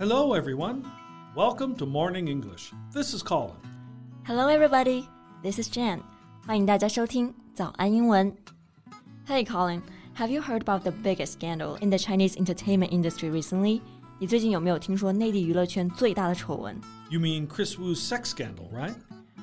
Hello, everyone. Welcome to Morning English. This is Colin. Hello, everybody. This is Jan. 欢迎大家收听早安英文。Hey, Colin. Have you heard about the biggest scandal in the Chinese entertainment industry recently? 你最近有没有听说内地娱乐圈最大的丑闻？ You mean Chris Wu's sex scandal, right?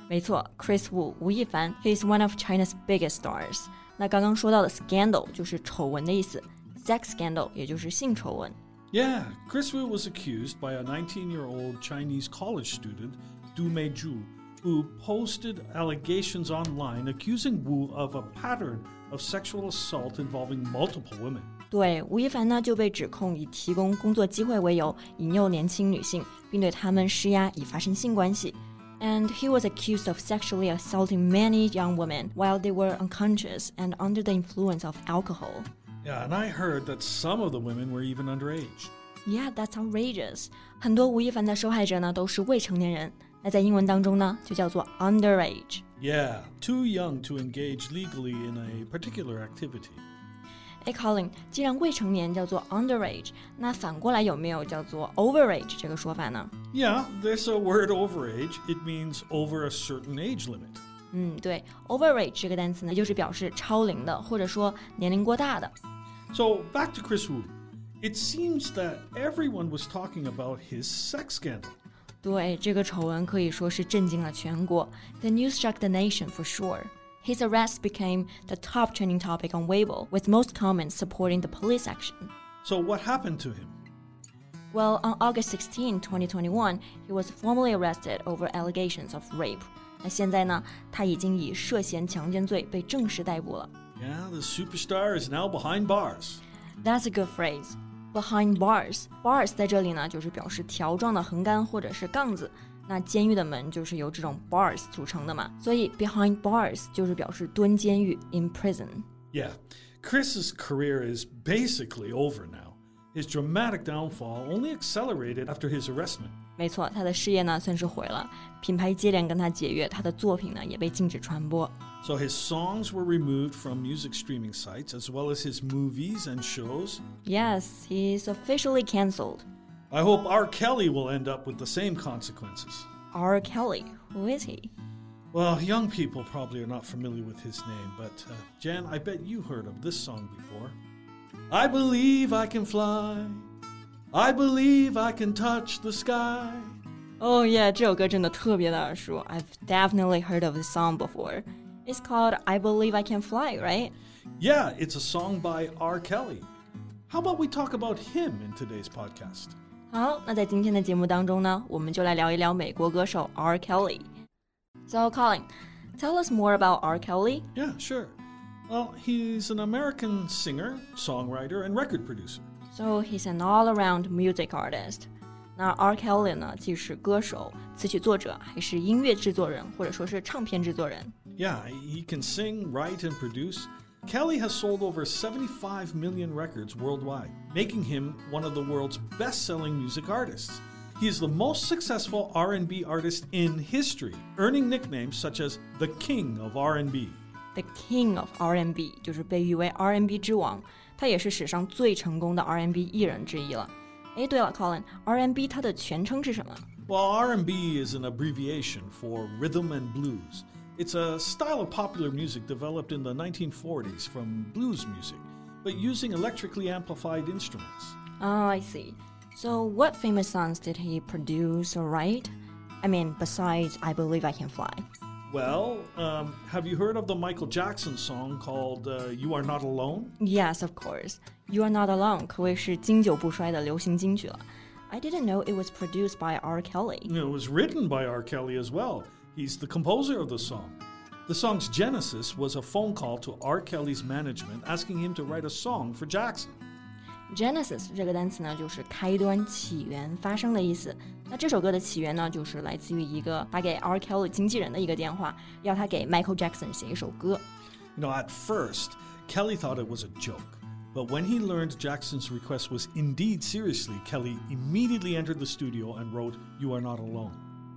没错，Chris Wu 吴亦凡，he is one of China's biggest stars。那刚刚说到的 scandal 就是丑闻的意思，sex scandal 也就是性丑闻。 yeah, Chris Wu was accused by a 19 year old Chinese college student, Du Meizhu, who posted allegations online accusing Wu of a pattern of sexual assault involving multiple women. 对，吴亦凡呢就被指控以提供工作机会为由，引诱年轻女性，并对她们施压，以发生性关系。And he was accused of sexually assaulting many young women while they were unconscious and under the influence of alcohol. Yeah, and I heard that some of the women were even underage. Yeah, that's outrageous. 很多吴亦凡的受害者呢都是未成年人，那在英文当中呢就叫做 underage。 Yeah, too young to engage legally in a particular activity. 哎，Colin，既然未成年叫做 underage，那反过来有没有叫做 overage 这个说法呢？ Yeah, there's a word overage. It means over a certain age limit. 嗯，对，overage 这个单词呢，就是表示超龄的，或者说年龄过大的。 So back to Chris Wu. It seems that everyone was talking about his sex scandal. 对，这个丑闻可以说是震惊了全国。The news shocked the nation for sure. His arrest became the top trending topic on Weibo, with most comments supporting the police action. So what happened to him? Well, on August 16, 2021, he was formally arrested over allegations of rape. 那现在呢，他已经以涉嫌强奸罪被正式逮捕了。 Yeah, the superstar is now behind bars. That's a good phrase. Behind bars, bars 在这里呢，就是表示条状的横杆或者是杠子。那监狱的门就是由这种 bars 组成的嘛，所以 behind bars 就是表示蹲监狱 in prison。 Yeah, Chris's career is basically over now. His dramatic downfall only accelerated after his arrestment. 没错，他的事业呢算是毁了，品牌接连跟他解约，他的作品呢也被禁止传播。 So his songs were removed from music streaming sites as well as his movies and shows. Yes, he's officially cancelled. I hope R. Kelly will end up with the same consequences. R. Kelly, who is he? Well, young people probably are not familiar with his name, but uh, Jan, I bet you heard of this song before. I believe I can fly. I believe I can touch the sky. Oh yeah，这首歌真的特别的耳熟。I've definitely heard of this song before. It's called "I Believe I Can Fly," right? Yeah, it's a song by R. Kelly. How about we talk about him in today's podcast? 好，那在今天的节目当中呢，我们就来聊一聊美国歌手 R. Kelly。So Colin, tell us more about R. Kelly. Yeah, sure. Well, he's an American singer, songwriter, and record producer. So he's an all-around music artist. 那 R. Kelly 呢，既是歌手、词曲作者，还是音乐制作人，或者说是唱片制作人。 Yeah, he can sing, write, and produce. Kelly has sold over 75 million records worldwide, making him one of the world's best-selling music artists. He is the most successful R&B artist in history, earning nicknames such as the King of R&B. The King of R&B 就是被誉为 R&B 之王， 他也是史上最成功的 R&B 艺人之一了。哎，对了，Colin，R&B 它的全称是什么？ Well, R&B is an abbreviation for rhythm and blues. It's a style of popular music developed in the 1940s from blues music, but using electrically amplified instruments. Oh, I see. So, what famous songs did he produce or write? I mean, besides I Believe I Can Fly. Well, um, have you heard of the Michael Jackson song called uh, You Are Not Alone? Yes, of course. You Are Not Alone 可谓是经久不衰的流行金曲了。I didn't know it was produced by R. Kelly. It was written by R. Kelly as well. He's the composer of the song. The song's genesis was a phone call to R. Kelly's management asking him to write a song for Jackson. Genesis 这个单词呢，就是开端、起源、发生的意思。那这首歌的起源呢，就是来自于一个打给 R. Kelly 经纪人的一个电话，要他给 Michael Jackson 写一首歌。 You know, at first, Kelly thought it was a joke. But when he learned Jackson's request was indeed seriously, Kelly immediately entered the studio and wrote You Are Not Alone.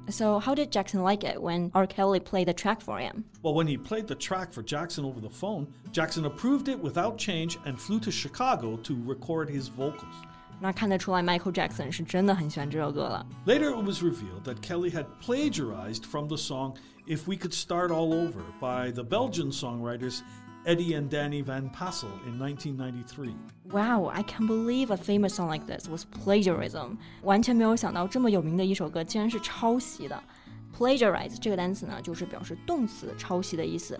So how did Jackson like it when R. Kelly played the track for him? Well, when he played the track for Jackson over the phone, Jackson approved it without change and flew to Chicago to record his vocals. 那看得出来，Michael Jackson 是真的很喜欢这首歌了。Later, it was revealed that Kelly had plagiarized from the song If We Could Start All Over by the Belgian songwriters Eddie and Danny Van Passel in 1993. Wow, I can't believe a famous song like this was plagiarism. 完全没有想到这么有名的一首歌竟然是抄袭的。Plagiarize 这个单词呢，就是表示动词抄袭的意思。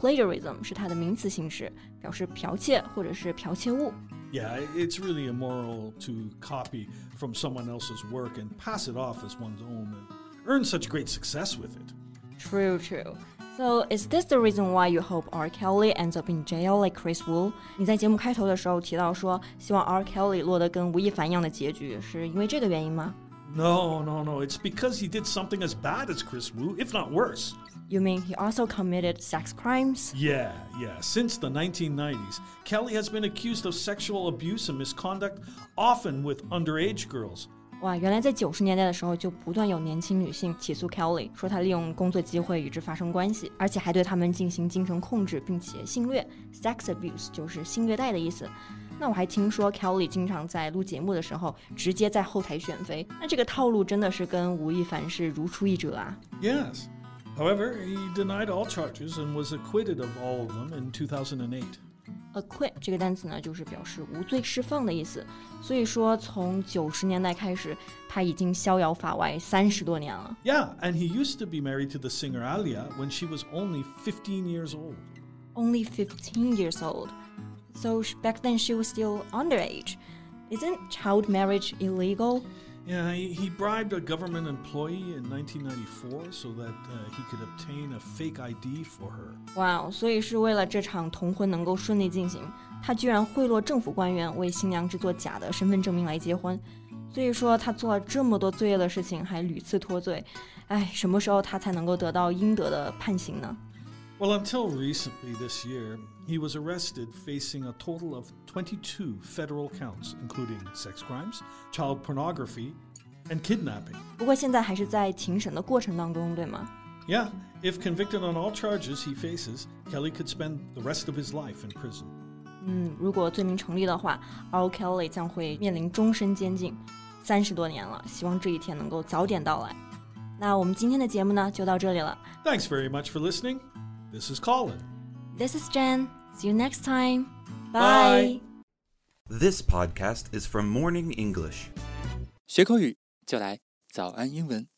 Plagiarism 是它的名词形式，表示剽窃或者是剽窃物。Yeah, it's really immoral to copy from someone else's work and pass it off as one's own and earn such great success with it. True, true. So is this the reason why you hope R. Kelly ends up in jail like Chris Wu？你在节目开头的时候提到说，希望 R. Kelly 落得跟吴亦凡一样的结局，是因为这个原因吗？No, no, no. It's because he did something as bad as Chris Wu, if not worse. You mean he also committed sex crimes? Yeah, yeah. Since the 1990s, Kelly has been accused of sexual abuse and misconduct, often with underage girls. 哇，原来在九十年代的时候，就不断有年轻女性起诉 Kelly，说她利用工作机会与之发生关系，而且还对他们进行精神控制，并且性虐。Sex abuse 就是性虐待的意思。那我还听说 Kelly 经常在录节目的时候，直接在后台选妃。那这个套路真的是跟吴亦凡是如出一辙啊。Yes. However, he denied all charges and was acquitted of all of them in 2008. acquit 这个单词呢，就是表示无罪释放的意思。所以说，从九十年代开始，他已经逍遥法外三十多年了。Yeah, and he used to be married to the singer Aaliyah when she was only fifteen years old. Only fifteen years old. So back then she was still underage. Isn't child marriage illegal? Yeah, he, bribed a government employee in 1994 so that he could obtain a fake ID for her. Wow，所以是为了这场同婚能够顺利进行，他居然贿赂政府官员为新娘制作假的身份证明来结婚。所以说他做了这么多罪恶的事情，还屡次脱罪。哎，什么时候他才能够得到应得的判刑呢 ？well, until recently this year, he was arrested facing a total of 22 federal counts, including sex crimes, child pornography, and kidnapping. Yeah, if convicted on all charges he faces, Kelly could spend the rest of his life in prison. 嗯，如果罪名成立的话，R. Kelly 将会面临终身监禁，三十多年了。希望这一天能够早点到来。那我们今天的节目呢，就到这里了。Thanks very much for listening. This is Colin. This is Jan. See you next time. Bye. Bye. This podcast is from Morning English. 学口语就来早安英文。